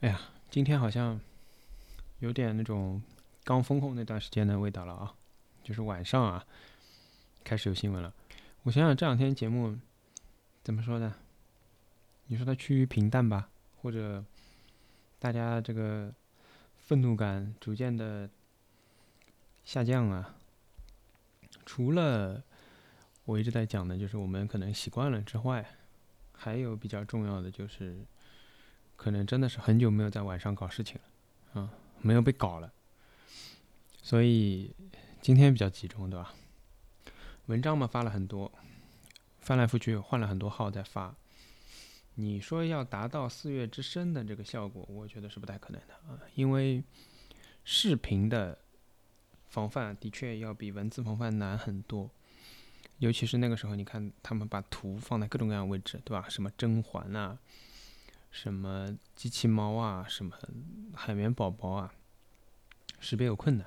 哎呀，今天好像有点那种刚封控那段时间的味道了啊，就是晚上啊开始有新闻了。我想想这两天节目怎么说呢？你说它趋于平淡吧，或者大家这个愤怒感逐渐的下降啊？除了我一直在讲的，就是我们可能习惯了之外，还有比较重要的就是。可能真的是很久没有在晚上搞事情了，啊，没有被搞了，所以今天比较集中，对吧？文章嘛发了很多，翻来覆去换了很多号在发。你说要达到四月之声的这个效果，我觉得是不太可能的啊，因为视频的防范的确要比文字防范难很多，尤其是那个时候，你看他们把图放在各种各样位置，对吧？什么甄嬛啊。什么机器猫啊，什么海绵宝宝啊，识别有困难，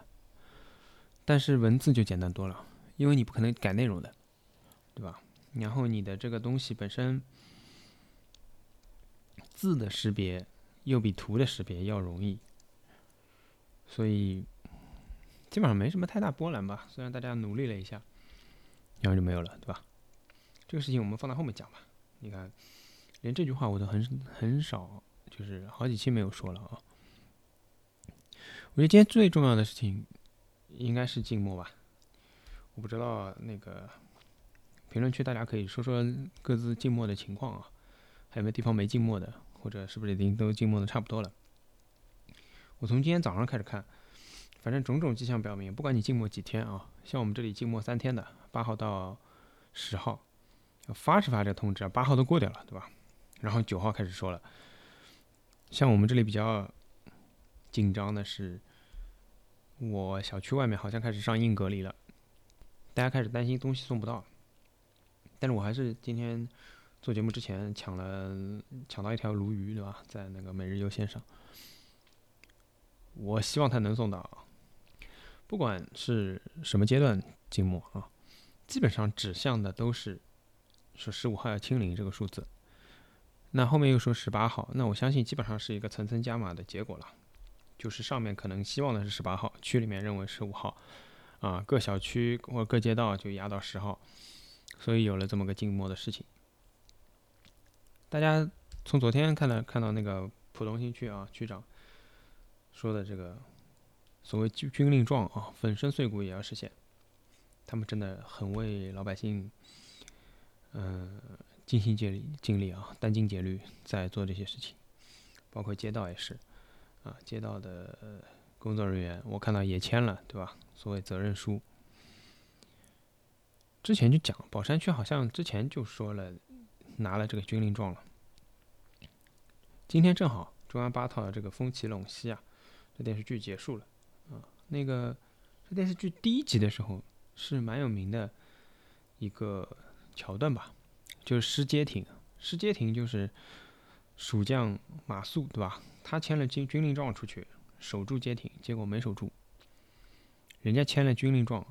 但是文字就简单多了，因为你不可能改内容的，对吧？然后你的这个东西本身字的识别又比图的识别要容易，所以基本上没什么太大波澜吧。虽然大家努力了一下，然后就没有了，对吧？这个事情我们放到后面讲吧。你看。连这句话我都很很少，就是好几期没有说了啊。我觉得今天最重要的事情应该是静默吧。我不知道那个评论区大家可以说说各自静默的情况啊，还有没有地方没静默的，或者是不是已经都静默的差不多了？我从今天早上开始看，反正种种迹象表明，不管你静默几天啊，像我们这里静默三天的，八号到十号，发是发这个通知啊，八号都过掉了，对吧？然后九号开始说了，像我们这里比较紧张的是，我小区外面好像开始上硬隔离了，大家开始担心东西送不到，但是我还是今天做节目之前抢了抢到一条鲈鱼，对吧？在那个每日优先上，我希望它能送到，不管是什么阶段静默啊，基本上指向的都是说十五号要清零这个数字。那后面又说十八号，那我相信基本上是一个层层加码的结果了，就是上面可能希望的是十八号，区里面认为十五号，啊，各小区或各街道就压到十号，所以有了这么个静默的事情。大家从昨天看到看到那个浦东新区啊区长说的这个所谓军军令状啊，粉身碎骨也要实现，他们真的很为老百姓，嗯。尽心竭力，尽力啊，殚精竭虑在做这些事情，包括街道也是，啊，街道的工作人员我看到也签了，对吧？所谓责任书。之前就讲宝山区好像之前就说了拿了这个军令状了。今天正好中央八套的这个《风起陇西》啊，这电视剧结束了啊。那个这电视剧第一集的时候是蛮有名的一个桥段吧。就是失街亭，失街亭就是蜀将马谡，对吧？他签了军军令状出去守住街亭，结果没守住，人家签了军令状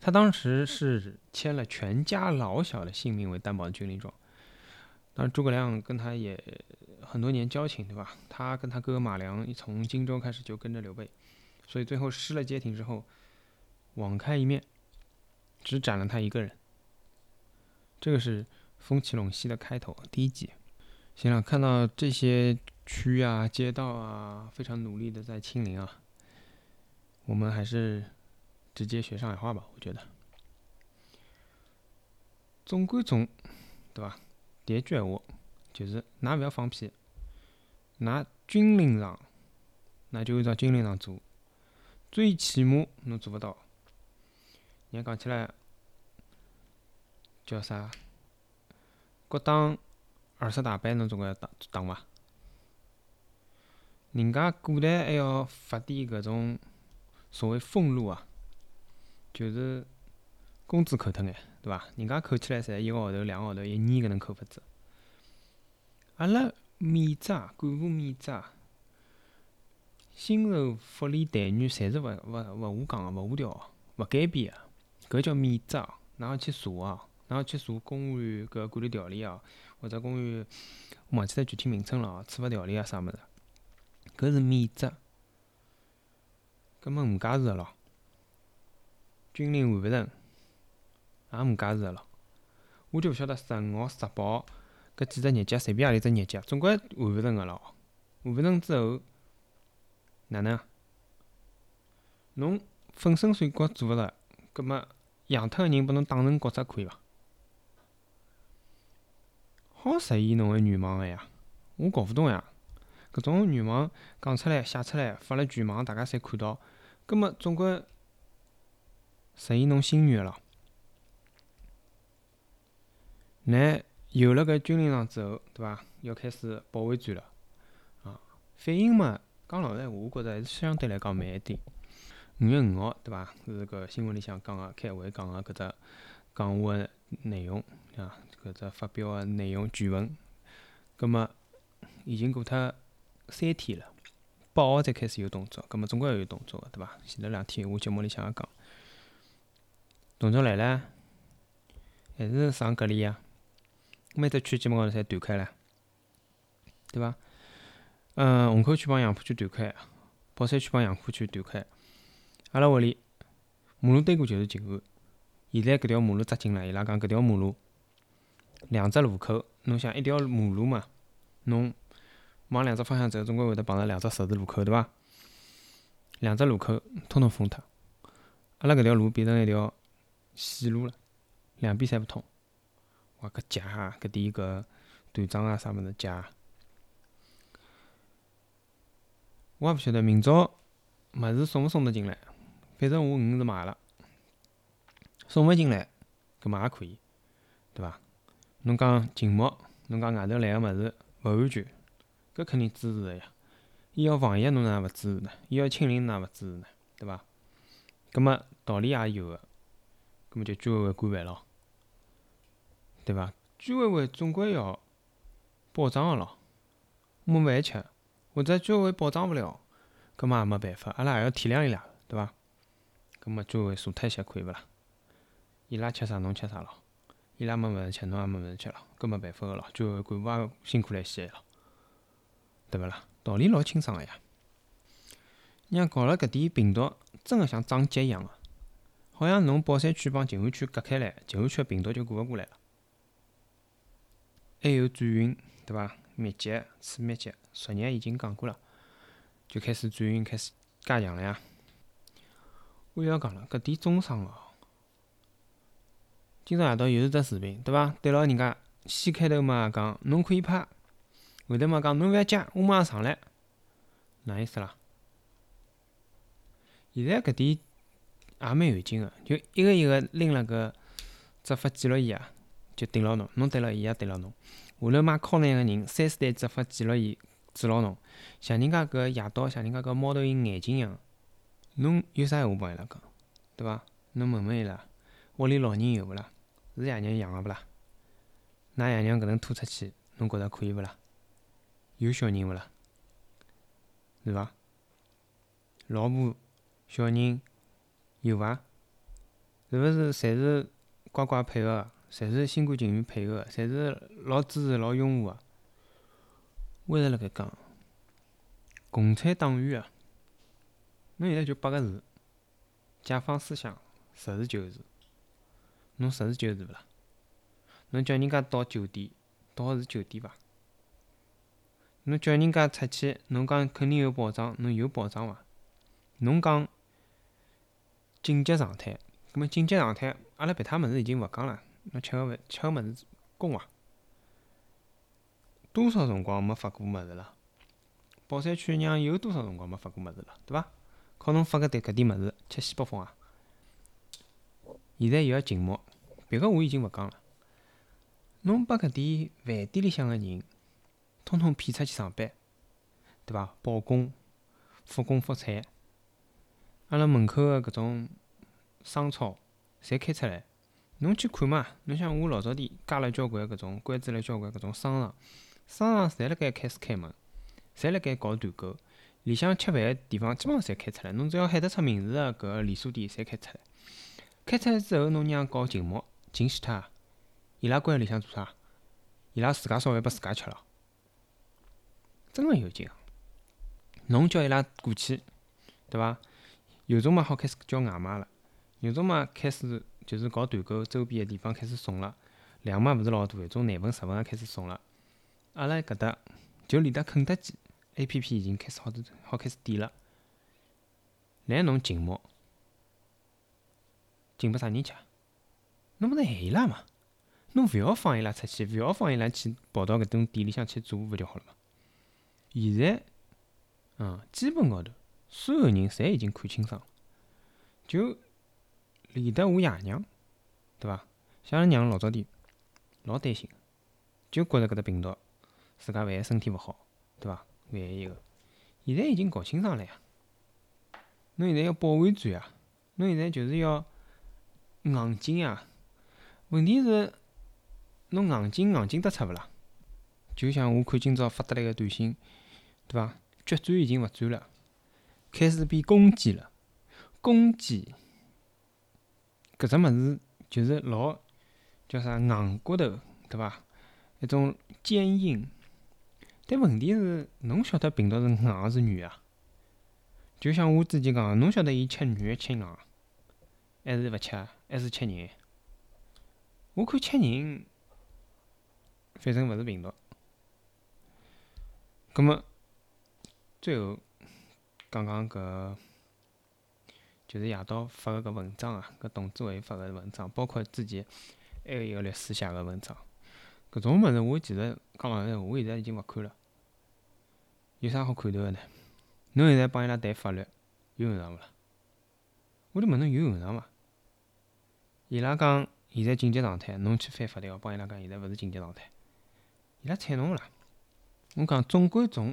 他当时是签了全家老小的性命为担保的军令状。当然，诸葛亮跟他也很多年交情，对吧？他跟他哥哥马良从荆州开始就跟着刘备，所以最后失了街亭之后，网开一面，只斩了他一个人。这个是《风起陇西》的开头，第一集。行了，看到这些区啊、街道啊，非常努力的在清零啊，我们还是直接学上海话吧。我觉得，总归总，对吧？第一句闲话就是：㑚勿要放屁，㑚军令上，那就按照军令上做。最起码侬做勿到，人家讲起来。叫啥？各党二十大板侬总归要打打伐？人家古代还要发点搿种所谓俸禄啊，就是工资扣脱眼，对伐？人家扣起来侪一个号头、两个号头、一年搿能扣法子。阿拉免职啊、干部免职啊、薪酬、福利待遇，侪是勿勿勿下降个、勿下调、勿改变个，搿叫免职啊，哪能去查啊？然后去查公务员搿管理条例啊，或者公园，我忘记脱具体名称了哦，处罚条例啊啥物事，搿是免责，搿么误解释个咯。军令完勿成，也误解释个咯。我就勿晓得十五号、十八号搿几只日脚，随便何里只日脚，总归完勿成个咯。完勿成之后，哪能？侬粉身碎骨做勿着，葛末养脱个人拨侬打成骨折可以伐？好实现侬个愿望个呀！我搞勿懂呀！搿种愿望讲出来、写出来、发了全网，大家侪看到，葛末总归实现侬心愿个咯。乃有了搿军令状之后，对伐？要开始保卫战了啊！反应嘛，讲老实闲话，我觉着还是相对来讲慢一点。五月五号，对伐？是搿新闻里向讲个开会讲个搿只讲话个内容啊，搿只发表个内容全文。葛末已经过脱三天了，八号才开始有动作，葛末总归要有动作个，对伐？前头两天我节目里向也讲，动作来了，还是上隔离啊？每只区基本高头侪断开了，对伐？嗯，虹口区帮杨浦区断开，宝山区帮杨浦区断开。阿拉屋里马路对过就是静安。现在搿条马路扎紧了，伊拉讲搿条马路两只路口，侬想一条马路嘛，侬往两只方向走，总归会得碰着两只十字路口，对伐？两只路口通通封脱，阿拉搿条路变成一条死路了，两边侪勿通。哇，搿夹啊，搿点搿断章啊，啥物事夹？我也勿晓得明朝物事送勿送得进来。反正我鱼是买了，送勿进来，搿么也可以，对伐？侬讲静默，侬讲外头来个物事勿安全，搿肯定支持个呀。伊要防疫，侬哪能勿支持呢？伊要清零，哪能勿支持呢？对伐？搿么道理也有个，搿么就居委会管饭咯，对伐？居委会总归要保障个咯，没饭吃，或者居委会保障勿了，搿么也没办法，阿拉也要体谅伊拉，对伐？葛末居委会坐脱一些可以勿啦？伊拉吃啥侬吃啥咯？伊拉没物事吃侬也没物事吃咯？搿没办法个咯，居委会干部也辛苦了一些咯，对勿啦？道理老清爽个呀。让搞了搿点病毒，真个像长脚一样个，好像侬宝山区帮静安区隔开来，静安区个病毒就过勿过来了。还有转运，对伐？密集、次密集，昨日已经讲过了，就开始转运，开始加强了呀。我又要讲了，搿点中伤哦。今朝夜到又是只视频，对伐？对牢人家，先开头嘛讲侬可以拍，后头嘛讲侬勿要急，我马上上来，哪意思啦？现在搿点也蛮有劲个，就一个一个拎了个执法记录仪啊，就顶牢侬，侬对牢伊也对牢侬。下头买靠南个人，三四台执法记录仪指牢侬，像人家搿夜到，像人家搿猫头鹰眼睛一样。侬有啥闲话帮伊拉讲，对伐？侬问问伊拉，屋里老人有勿啦？是爷娘养个勿啦？㑚爷娘搿能拖出去，侬觉着可以勿啦？有小人勿啦？是伐？老婆、小人有伐？是勿是侪是乖乖配合？侪是心甘情愿配合？侪是老支持、老拥护个？我一直辣盖讲，共产党员啊！侬现在就八个字：解放思想，实事求是。侬实事求是勿啦？侬叫人家到酒店，到是酒店伐？侬叫人家出去，侬讲肯定有保障，侬有保障伐？侬讲紧急状态，葛末紧急状态，阿拉别他物事已经勿讲了。侬吃个饭，吃个物事供伐？多少辰光没发过物事了？宝山区娘有多少辰光没发过物事了？对伐？靠侬发个迭搿点物事吃西北风啊！现在又要静默，别个我已经勿讲了。侬把搿点饭店里向个人，通通骗出去上班，对伐？包工、复工复产，阿拉门口个搿种商超，侪开出来。侬去看嘛？侬像我老早点加了交关搿种，关注了交关搿种商场，商场侪辣盖开始开门，侪辣盖搞团购。里向吃饭个地方基本上侪开出来，侬只要喊得出名字个搿连锁店侪开出来。开出来之后，侬让搞静默，进死脱啊！伊拉关里向做啥？伊拉自家烧饭拨自家吃了，真个有劲。侬叫伊拉过去，对伐？有种嘛好开始叫外卖了，有种嘛开始就是搞团购，周边个地方开始送了。量嘛勿是老大，一种廿份、十份也开始送了。阿拉搿搭就连得肯德基 A P P 已经开始好好开始点了。来侬静默，静拨啥人吃？侬勿是害伊拉嘛？侬勿要放伊拉出去，勿要放伊拉去跑到搿种店里向去做，勿就好了嘛？现在，嗯，基本高头，所有人侪已经看清爽，就连得我爷娘，对伐？像阿拉娘老早点老担心，就觉着搿只病毒，自家万一身体勿好，对伐？万一个，现在已经搞清爽了呀。侬现在要保完转呀，侬现在就是要硬劲呀。问题是。侬硬劲硬劲得出勿啦？就像我看今朝发得来个短信，对伐？决战已经勿战了，开始变攻击了。攻击搿只物事就是老叫啥硬骨头，对伐？一种坚硬。但问题是，侬晓得病毒是硬是软啊？就像我之前讲，侬晓得伊吃软吃硬，还是勿吃，还是吃人？我看吃人。反正勿是病毒。葛末最后讲讲搿，就是夜到发个搿文章啊，搿董志伟发个文章，包括之前还有一个律师写个文章，搿种物事我其实讲老实闲话，我现在已经勿看了。有啥好看头个呢？侬现在帮伊拉谈法律，有用场勿啦？我就问侬有用场伐？伊拉讲现在紧急状态，侬去翻法条，帮伊拉讲现在勿是紧急状态。伊拉睬侬勿啦？我讲总归从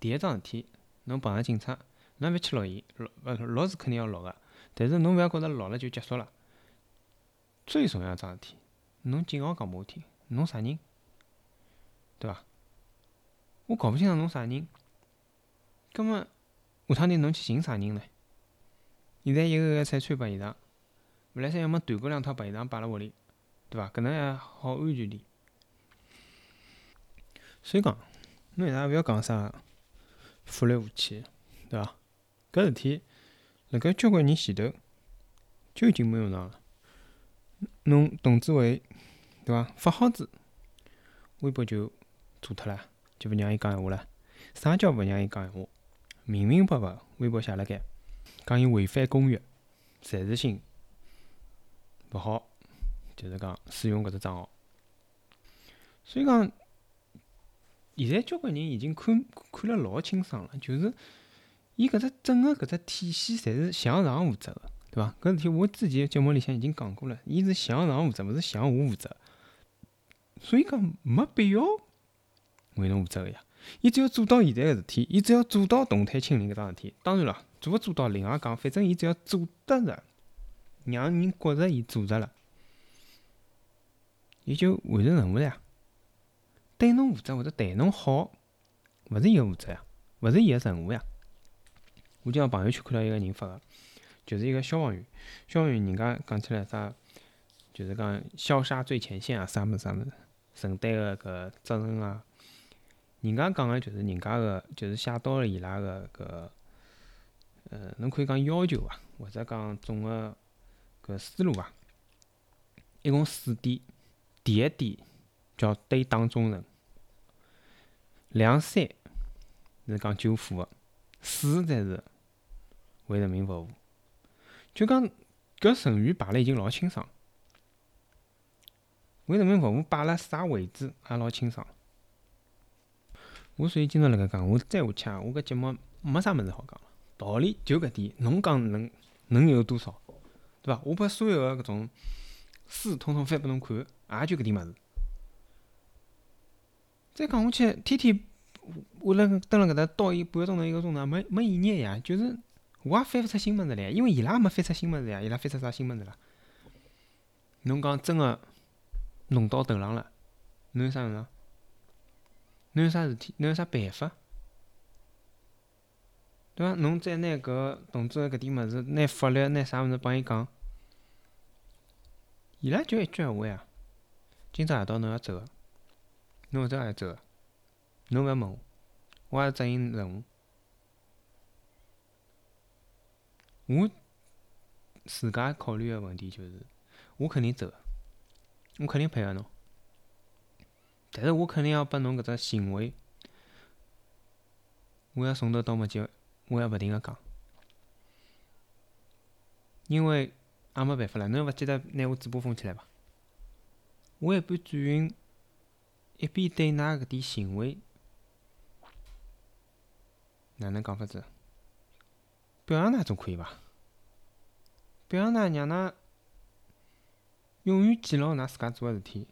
第一桩事体，侬碰着警察，侬覅去录伊，录勿录是肯定要录个，但是侬覅觉着录了就结束了。最重要一桩事体，侬警号讲拨我听，侬啥人？对伐？我搞勿清爽侬啥人，葛末下趟天侬去寻啥人呢？现在一个个拆穿白衣裳，勿来三要么团购两套白衣裳摆辣屋里，对伐？搿能还好安全点。所以讲，侬现在勿要讲啥法律武器，对伐？搿事体辣盖交关年前头就已经没用场了。侬董志伟，对伐？发好子，微博就做脱了，就勿让伊讲闲话了。啥叫勿让伊讲闲话？明明白白，微博写辣盖，讲伊违反公约，暂时性勿好，就是讲使用搿只账号。所以讲。现在交关人已经看看了老清爽了，就是伊搿只整个搿只体系，侪是向上负责个，对伐？搿事体我之前节目里向已经讲过了，伊是向上负责，勿是向下负责，所以讲没必要为侬负责个呀。伊只要做到现在个事体，伊只要做到动态清零搿桩事体，当然了，做勿做到另外讲，反正伊只要做得着，让人觉着伊做着了，伊就完成任务了呀。对侬负责或者对侬好，勿是伊个负责呀，勿是伊个任务呀。我今朝朋友圈看到一个人发个，就是一个消防员，消防员人家讲起来啥，就是讲消杀最前线啊，啥物事啥物事，承担个搿责任啊。人家讲个就是人家个，就是写到了伊拉个搿，呃，侬可以讲要求伐，或者讲总个搿思路伐。一共四点，第一点。叫对党忠诚，两三是讲救火个，四才是为人民服务。就讲搿成语排了已经老清爽，为人民服务摆辣啥位置也老清爽。我所以今朝辣盖讲，我再下去啊，我搿节目没啥物事好讲了，道理就搿点，侬讲能能有多少，对伐？我把所有个搿种书统统翻拨侬看，也就搿点物事。再讲下去，天天我辣蹲辣搿搭倒伊半个钟头一个钟头，没没意义呀。就是我也翻勿出新物事来，因为伊拉也没翻出新物事呀。伊拉翻出啥新物事啦？侬讲真个弄到头浪了，侬有啥用场？侬有啥事体？侬有啥办法？对伐？侬再拿搿同志搿点物事，拿法律，拿啥物事帮伊讲？伊拉就一句闲话呀。今朝夜到侬要走个。侬勿走也要走个，侬勿要问我，我也执行任务。我自家考虑个问题就是，我肯定走个，我肯定配合侬，但是我肯定要拨侬搿只行为，我要从头到末结，我要勿停个讲，因为也没办法了，侬勿记得拿我嘴巴封起来伐？我一边转运，一边对㑚搿点行为，哪能讲法子？表扬㑚总可以伐？表扬㑚，让㑚永远记牢㑚自家做个事体，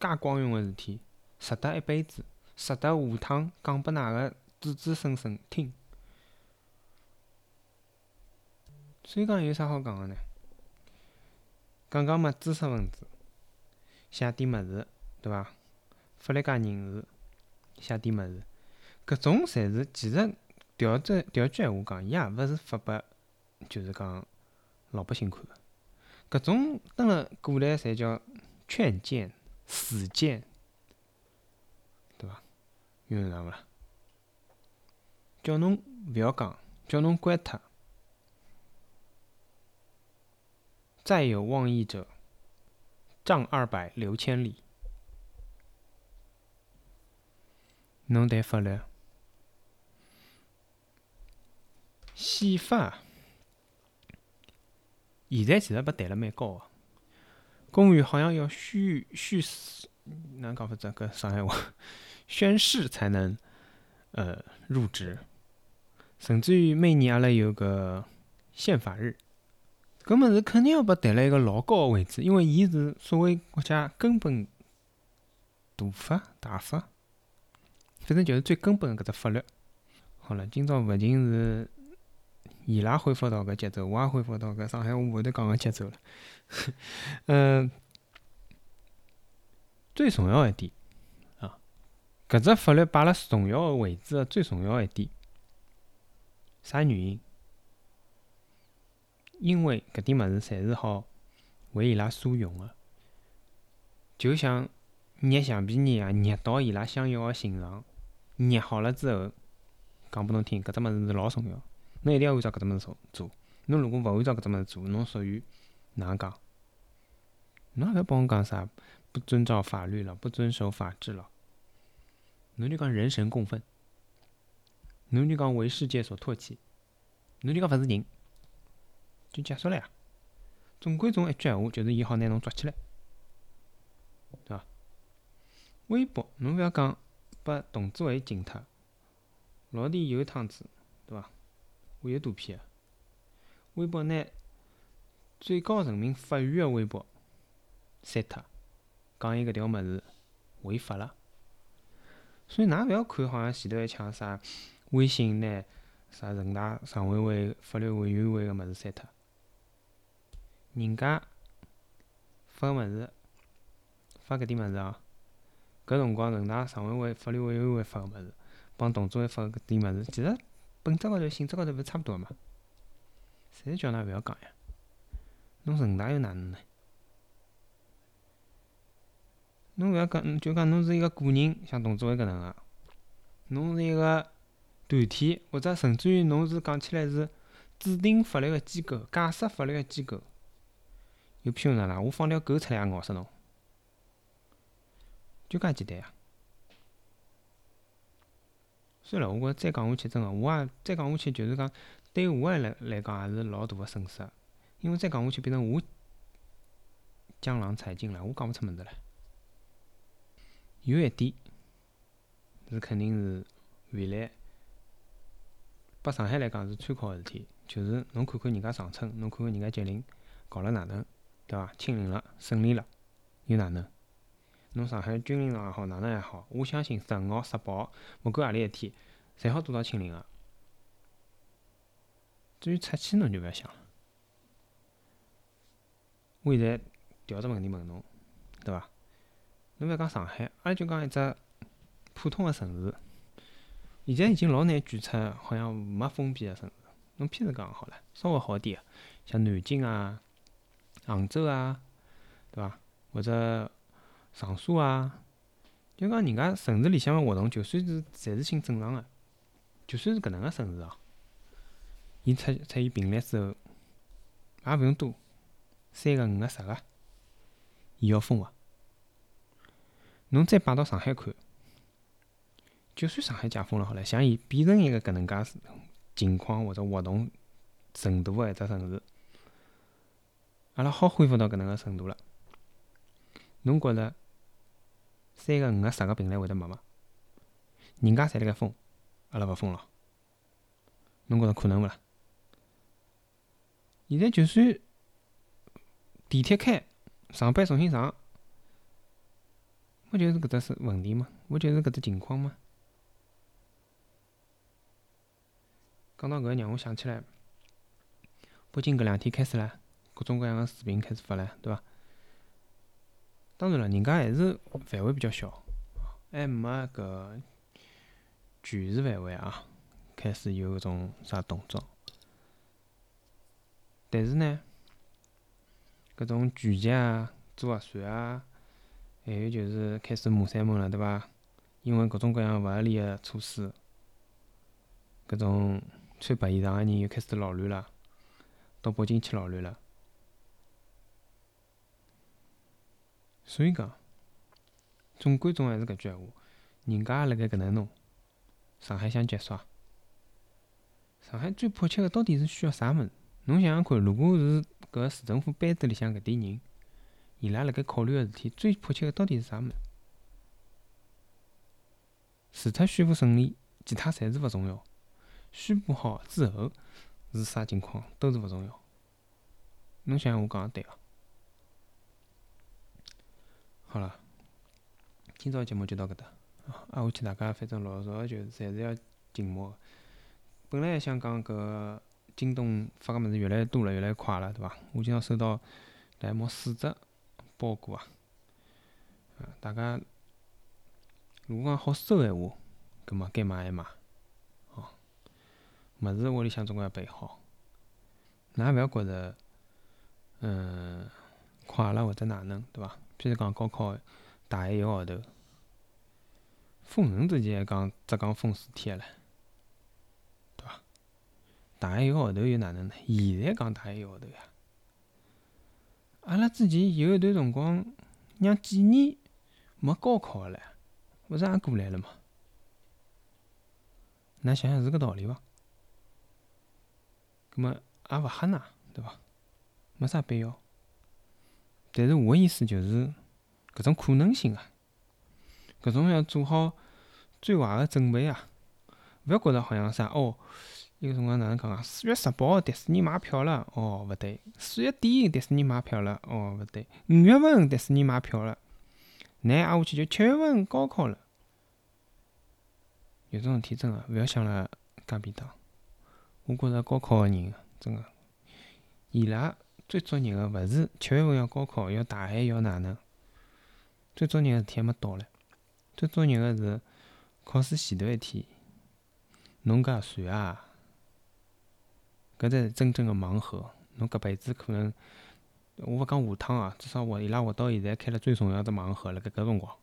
介光荣个事体，值得一辈子，值得下趟讲拨㑚个子子孙孙听。所以讲有啥好讲个呢？讲讲嘛，知识分子写点物事，对伐？法律界人士写点物事，搿种侪是其实调转调句闲话讲，伊也勿是发拨，就是讲。老百姓看个，搿种登了过来侪叫劝谏、死谏，对伐？有印象勿啦？叫侬勿要讲，叫侬关脱。再有妄议者，杖二百，流千里。侬谈法律，宪法。现在其实被抬了蛮高个，公务员好像要宣宣誓，哪能讲法子？搿上海话，宣誓才能呃入职，甚至于每年阿拉有个宪法日，搿物事肯定要被抬了一个老高个位置，因为伊是所谓国家根本大法大法，反正就是最根本个搿只法律。好了，今朝勿仅是。伊拉恢复到搿节奏，我也恢复到搿上海话会头讲个节奏了。嗯，最重要一点啊，搿只法律摆辣重要个位置个最重要一点，啥原因？因为搿点物事侪是好为伊拉所用个，就像捏橡皮泥一样，捏到伊拉想要个形状，捏好了之后，讲拨侬听，搿只物事是老重要。侬一定要按照搿只物事做做。侬如果勿按照搿只物事做，侬属于哪能讲？侬也勿要帮我讲啥不遵照法律了，不遵守法治了。侬就讲人神共愤，侬就讲为世界所唾弃，侬就讲勿是人，就结束了呀。总归总一句闲话，就是伊好拿侬抓起来，对伐？微博，侬勿要讲拨董志伟禁脱，老弟有一趟子，对伐？我有图片个，微博拿最高人民法院个微博删脱，讲伊搿条物事违法了。所以㑚勿要看好像前头一抢啥微信拿啥人大常委会法律委员会个物事删脱，人家发个物事发搿点物事哦，搿辰光人大常委会法律委员会发个物事，帮董志伟发搿点物事，其实。本质高头、性质高头勿是差勿多个嘛？侪叫㑚勿要讲呀！侬人大又哪能呢？侬勿要讲，就讲侬是一个个人，像董志伟搿能个，侬是一个团体，或者甚至于侬是讲起来是制定法律个机构、解释法律个机构，有譬如哪能，我放条狗出来也咬死侬，就介简单呀！算了，我觉着再讲下去，真个，我也再讲下去，就是讲对我来来讲也是老大个损失，因为再讲下去变成我江郎才尽了，我讲勿出物事了。有一点是肯定是未来拨上海来讲是参考个事体，就是侬看看人家长春，侬看看人家吉林搞了哪能，对伐？清零了，胜利了，又哪能？侬上海军令状也好，哪能也好，我相信十五号、十八号，勿管何里一天，侪好做到清零个。至于出去，侬就勿要想了。我现在调只问题问侬，对伐？侬勿要讲上海，阿拉就讲一只普通个城市，现在已经老难举出好像没封闭个城市。侬譬如讲好了，稍微好点个，像南京啊、杭州啊，对伐？或者。长沙啊，就讲人家城市里向个活动，就算是侪是性正常个，就算是搿能个城市哦，伊出出现病例之后，也勿用多，三个、五个、十个，伊要封个。侬再摆到上海看，就算上海解封了好了，像伊变成一个搿能介情况或者活动程度个一只城市，阿拉好恢复到搿能个程度了。侬觉着三个、五个、十个病例会得没伐？人家侪辣盖封，阿拉勿封了，侬觉着可能勿啦？现在就算地铁开，上班重新上，勿就是搿只是问题吗？勿就是搿只情况吗？讲到搿，让我想起来，北京搿两天开始了，各种各样个视频开始发了，对伐？当然了，人家还是范围比较小，还没搿全市范围啊，开始有搿种啥动作。但是呢，搿种聚集啊、做核酸啊，还有就是开始骂三门了，对伐？因为各种各样勿合理个措施，搿种穿白衣裳个人又开始扰乱了，到北京去扰乱了。所以讲，总归总还是搿句闲话，人家也辣盖搿能弄，上海想结束啊？上海最迫切个到底是需要啥物事？侬想想看，如果是搿市政府班子里向搿点人，伊拉辣盖考虑个事体，最迫切个到底是啥物事？除脱宣布胜利，其他侪是勿重要。宣布好之后是啥情况，都是勿重要。侬想想，我讲个对伐？好了，今朝节目就到搿搭。啊，下去大家反正老早就是侪是要静默。本来还想讲搿京东发个物事越来越多了，越来越快了，对伐？我今朝收到大概四只包裹啊。啊，大家如果讲好收个闲话，葛末该买还买。哦，物事屋里向总归要备好。㑚勿要觉着，嗯，快了或者哪能，对伐？譬如讲高考，大限一个号头，封城之前还讲只讲封四天了，对伐？大限一个号头又哪能呢？现在讲大限一个号头呀！阿拉之前有一段辰光，让几年没高考个唻，勿是也过来了吗？㑚想想是搿道理伐？葛末也勿吓㑚，对伐？没啥必要。但是我个意思就是，搿种可能性啊，搿种要做好最坏个准备啊！勿要觉着好像啥哦，伊个辰光哪能讲啊？四月十八号迪士尼买票了，哦，勿对；四月底迪士尼买票了，哦，勿对；五月份迪士尼买票了，乃挨下去就七月份高考了。有种事体真个勿要想了介便当。我觉着高考个人真个，伊拉。最作孽个勿是七月份要高考，要大限要哪能？最作孽个事体还没到唻。最作孽个是考试前头一天，侬搿算啊，搿才是真正个盲盒。侬搿辈子可能，我勿讲下趟啊，至少活伊拉活到现在开了最重要的盲盒辣盖搿辰光。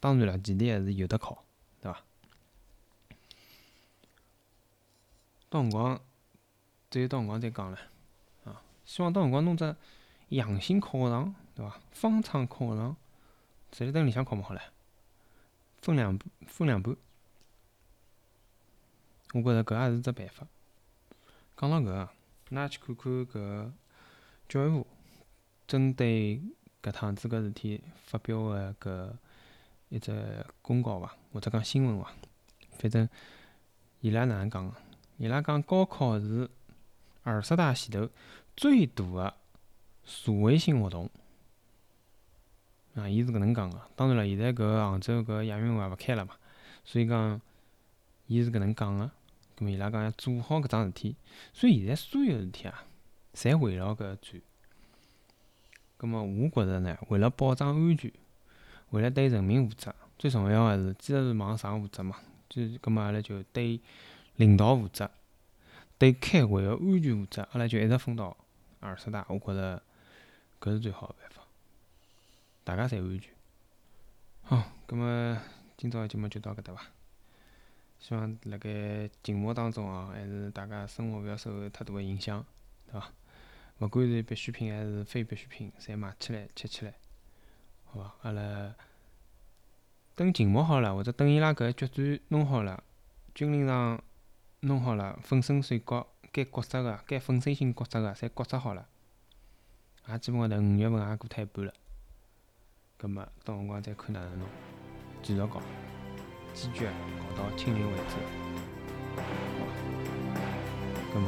当然了，前提还是有得考，对伐？到辰光，只有到辰光再讲了。希望到辰光弄只阳性考场，对伐？方舱考场，直接蹲里向考么好唻，分两分两半。我觉着搿也是只办法。讲到搿个，㑚去看看搿教育部针对搿趟子搿事体发表个搿一只公告伐，或者讲新闻伐？反正伊拉哪能讲个？伊拉讲高考是二十大前头。最大个社会性活动啊，伊是搿能讲个。当然了，现在搿杭州搿亚运会也勿开了嘛，所以讲伊是搿能讲个。咾么伊拉讲要做好搿桩事体，所以现在所有事体啊，侪围绕搿转。咾么我觉着呢，为了保障安全，为了对人民负责，最重要个是，既然是往上负责嘛，就咾么阿拉就对领导负责，对开会个安全负责，阿拉就一直分到。二十大，我觉着搿是最好个办法，大家侪安全。好，葛末今朝个节目就到搿搭伐？希望辣盖静默当中哦，还是大家生活勿要受太大个影响，对伐？勿管是必需品还是非必需品，侪买起来吃起来，好伐？阿拉等静默好了，或者等伊拉搿决战弄好了，军令状弄好了，粉身碎骨，该角色个、该粉碎性角色个，侪角色好了，也基本高头五月份也过脱一半了。葛末到辰光再看哪能弄，继续搞。坚决搞到清零为止，好吧？那